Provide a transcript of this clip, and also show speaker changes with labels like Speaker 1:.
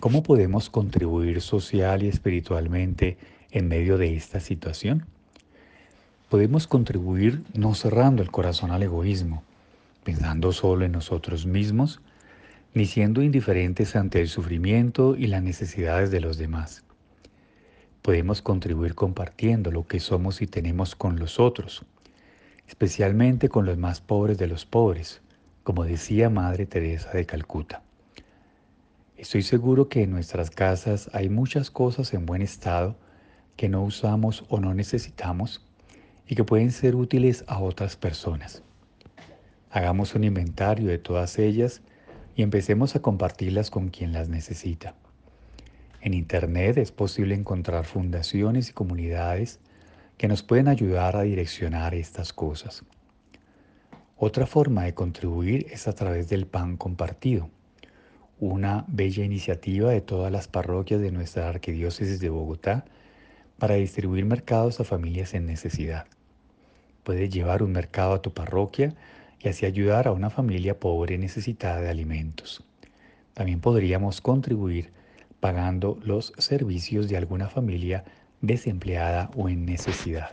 Speaker 1: ¿Cómo podemos contribuir social y espiritualmente en medio de esta situación? Podemos contribuir no cerrando el corazón al egoísmo, pensando solo en nosotros mismos, ni siendo indiferentes ante el sufrimiento y las necesidades de los demás. Podemos contribuir compartiendo lo que somos y tenemos con los otros, especialmente con los más pobres de los pobres, como decía Madre Teresa de Calcuta. Estoy seguro que en nuestras casas hay muchas cosas en buen estado que no usamos o no necesitamos y que pueden ser útiles a otras personas. Hagamos un inventario de todas ellas y empecemos a compartirlas con quien las necesita. En Internet es posible encontrar fundaciones y comunidades que nos pueden ayudar a direccionar estas cosas. Otra forma de contribuir es a través del pan compartido una bella iniciativa de todas las parroquias de nuestra arquidiócesis de Bogotá para distribuir mercados a familias en necesidad. Puedes llevar un mercado a tu parroquia y así ayudar a una familia pobre necesitada de alimentos. También podríamos contribuir pagando los servicios de alguna familia desempleada o en necesidad.